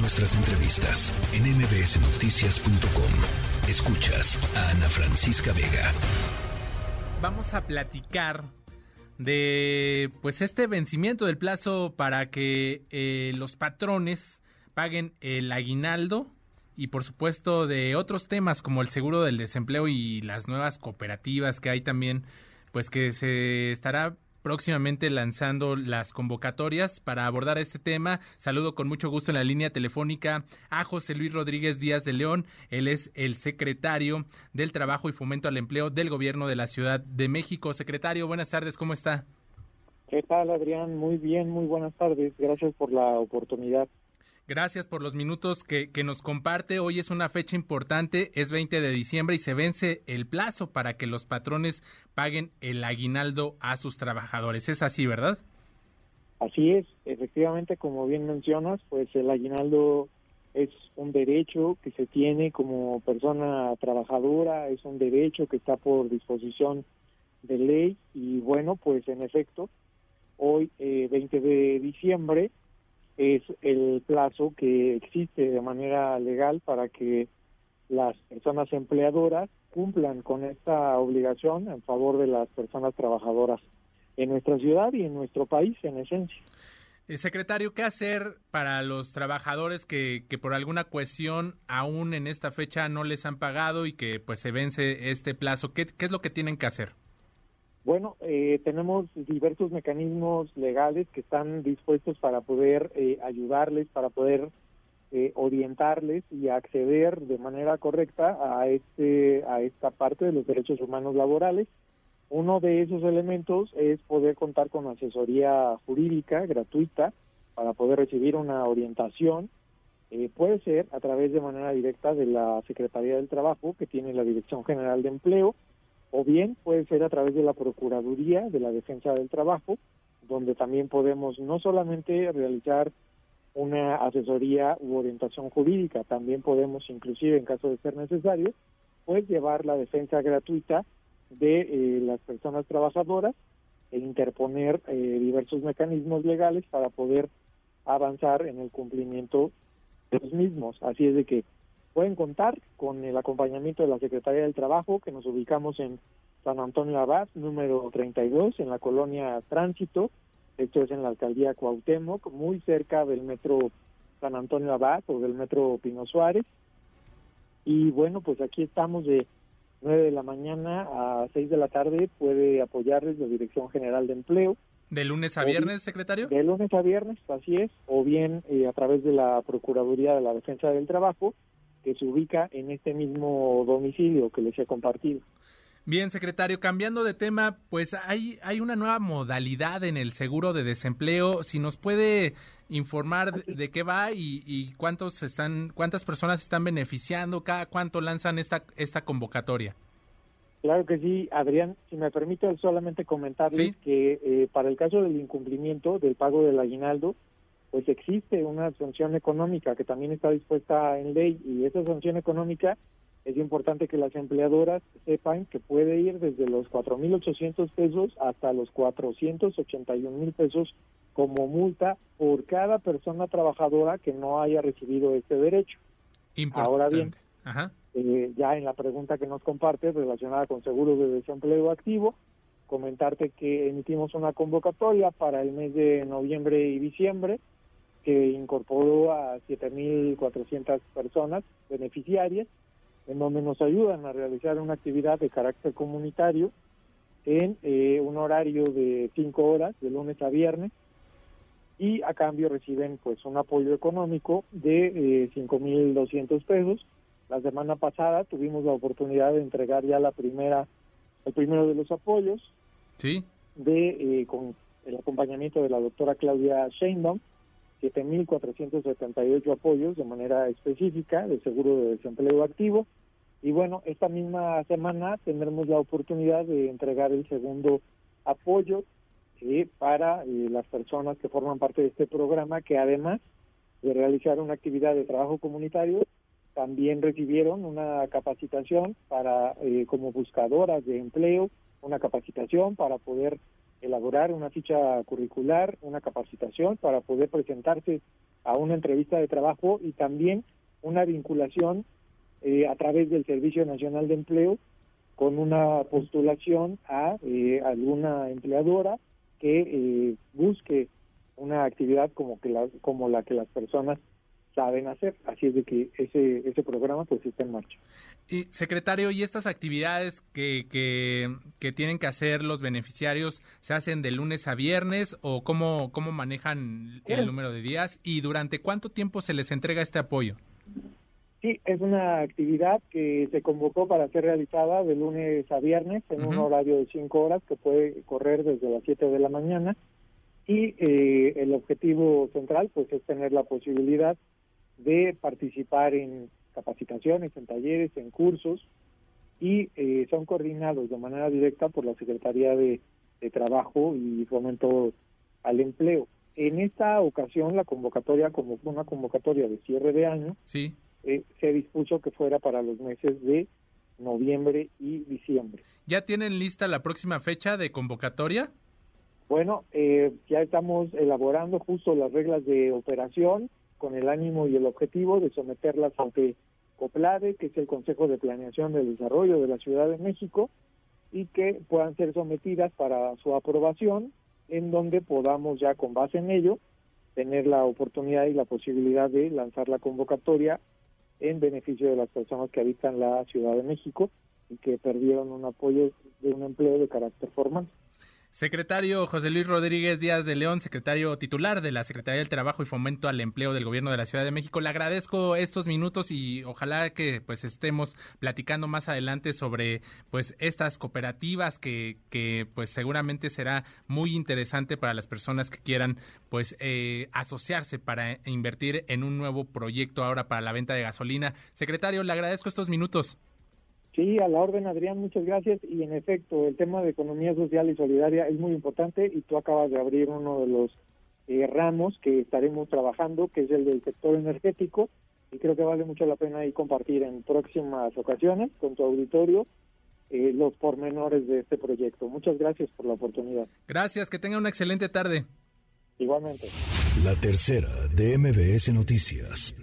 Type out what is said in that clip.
Nuestras entrevistas en mbsnoticias.com. Escuchas a Ana Francisca Vega. Vamos a platicar de pues este vencimiento del plazo para que eh, los patrones paguen el aguinaldo y por supuesto de otros temas como el seguro del desempleo y las nuevas cooperativas que hay también pues que se estará próximamente lanzando las convocatorias para abordar este tema. Saludo con mucho gusto en la línea telefónica a José Luis Rodríguez Díaz de León. Él es el secretario del Trabajo y Fomento al Empleo del Gobierno de la Ciudad de México. Secretario, buenas tardes, ¿cómo está? ¿Qué tal, Adrián? Muy bien, muy buenas tardes. Gracias por la oportunidad. Gracias por los minutos que, que, nos comparte. Hoy es una fecha importante, es 20 de diciembre y se vence el plazo para que los patrones paguen el aguinaldo a sus trabajadores. Es así, ¿verdad? Así es, efectivamente, como bien mencionas, pues el aguinaldo es un derecho que se tiene como persona trabajadora, es un derecho que está por disposición de ley y bueno, pues en efecto, hoy eh, 20 de diciembre es el plazo que existe de manera legal para que las personas empleadoras cumplan con esta obligación en favor de las personas trabajadoras en nuestra ciudad y en nuestro país en esencia. Eh, secretario, ¿qué hacer para los trabajadores que, que por alguna cuestión aún en esta fecha no les han pagado y que pues se vence este plazo? ¿Qué, qué es lo que tienen que hacer? Bueno, eh, tenemos diversos mecanismos legales que están dispuestos para poder eh, ayudarles, para poder eh, orientarles y acceder de manera correcta a este a esta parte de los derechos humanos laborales. Uno de esos elementos es poder contar con asesoría jurídica gratuita para poder recibir una orientación. puede ser a través de manera directa de la Secretaría del Trabajo, que tiene la Dirección General de Empleo, o bien puede ser a través de la Procuraduría de la Defensa del Trabajo, donde también podemos no solamente realizar una asesoría u orientación jurídica, también podemos inclusive en caso de ser necesario, pues llevar la defensa gratuita de eh, las personas trabajadoras e interponer eh, diversos mecanismos legales para poder avanzar en el cumplimiento de los mismos. Así es de que Pueden contar con el acompañamiento de la Secretaría del Trabajo, que nos ubicamos en San Antonio Abad, número 32, en la colonia Tránsito. Esto es en la alcaldía Cuauhtémoc, muy cerca del metro San Antonio Abad o del metro Pino Suárez. Y bueno, pues aquí estamos de 9 de la mañana a 6 de la tarde. Puede apoyarles la Dirección General de Empleo. ¿De lunes a viernes, secretario? De lunes a viernes, así es, o bien eh, a través de la Procuraduría de la Defensa del Trabajo que se ubica en este mismo domicilio que les he compartido. Bien, secretario, cambiando de tema, pues hay, hay una nueva modalidad en el seguro de desempleo. Si nos puede informar de, qué va y, y, cuántos están, cuántas personas están beneficiando, cada cuánto lanzan esta, esta convocatoria. Claro que sí, Adrián. Si me permite solamente comentarles que eh, para el caso del incumplimiento del pago del aguinaldo, pues existe una sanción económica que también está dispuesta en ley y esa sanción económica es importante que las empleadoras sepan que puede ir desde los 4.800 pesos hasta los 481.000 pesos como multa por cada persona trabajadora que no haya recibido este derecho. Ahora bien, eh, ya en la pregunta que nos comparte relacionada con seguros de desempleo activo, comentarte que emitimos una convocatoria para el mes de noviembre y diciembre que incorporó a 7.400 personas beneficiarias, en donde nos ayudan a realizar una actividad de carácter comunitario en eh, un horario de 5 horas, de lunes a viernes, y a cambio reciben pues un apoyo económico de eh, 5.200 pesos. La semana pasada tuvimos la oportunidad de entregar ya la primera, el primero de los apoyos, sí, de eh, con el acompañamiento de la doctora Claudia Sheinbaum, 7.478 apoyos de manera específica de seguro de desempleo activo. Y bueno, esta misma semana tendremos la oportunidad de entregar el segundo apoyo eh, para eh, las personas que forman parte de este programa, que además de realizar una actividad de trabajo comunitario, también recibieron una capacitación para eh, como buscadoras de empleo, una capacitación para poder elaborar una ficha curricular, una capacitación para poder presentarse a una entrevista de trabajo y también una vinculación eh, a través del Servicio Nacional de Empleo con una postulación a eh, alguna empleadora que eh, busque una actividad como que la, como la que las personas saben hacer. Así es de que ese, ese programa pues está en marcha. Y, secretario, ¿y estas actividades que, que, que, tienen que hacer los beneficiarios se hacen de lunes a viernes o cómo, cómo manejan el número de días y durante cuánto tiempo se les entrega este apoyo? Sí, es una actividad que se convocó para ser realizada de lunes a viernes en un horario de cinco horas que puede correr desde las 7 de la mañana y eh, el objetivo central pues es tener la posibilidad de participar en capacitaciones, en talleres, en cursos y eh, son coordinados de manera directa por la Secretaría de, Trabajo y Fomento al Empleo. En esta ocasión la convocatoria, como fue una convocatoria de cierre de año, sí. Eh, se dispuso que fuera para los meses de noviembre y diciembre. ¿Ya tienen lista la próxima fecha de convocatoria? Bueno, eh, ya estamos elaborando justo las reglas de operación con el ánimo y el objetivo de someterlas ante COPLADE, que es el Consejo de Planeación del Desarrollo de la Ciudad de México, y que puedan ser sometidas para su aprobación, en donde podamos ya con base en ello tener la oportunidad y la posibilidad de lanzar la convocatoria en beneficio de las personas que habitan la Ciudad de México y que perdieron un apoyo de un empleo de carácter formal. Secretario José Luis Rodríguez Díaz de León, secretario titular de la Secretaría del Trabajo y Fomento al Empleo del Gobierno de la Ciudad de México. Le agradezco estos minutos y ojalá que pues estemos platicando más adelante sobre pues estas cooperativas que, que pues seguramente será muy interesante para las personas que quieran pues eh, asociarse para invertir en un nuevo proyecto ahora para la venta de gasolina. Secretario, le agradezco estos minutos. Sí, a la orden, Adrián, muchas gracias. Y en efecto, el tema de economía social y solidaria es muy importante y tú acabas de abrir uno de los eh, ramos que estaremos trabajando, que es el del sector energético. Y creo que vale mucho la pena ahí compartir en próximas ocasiones con tu auditorio eh, los pormenores de este proyecto. Muchas gracias por la oportunidad. Gracias, que tenga una excelente tarde. Igualmente. La tercera de MBS Noticias.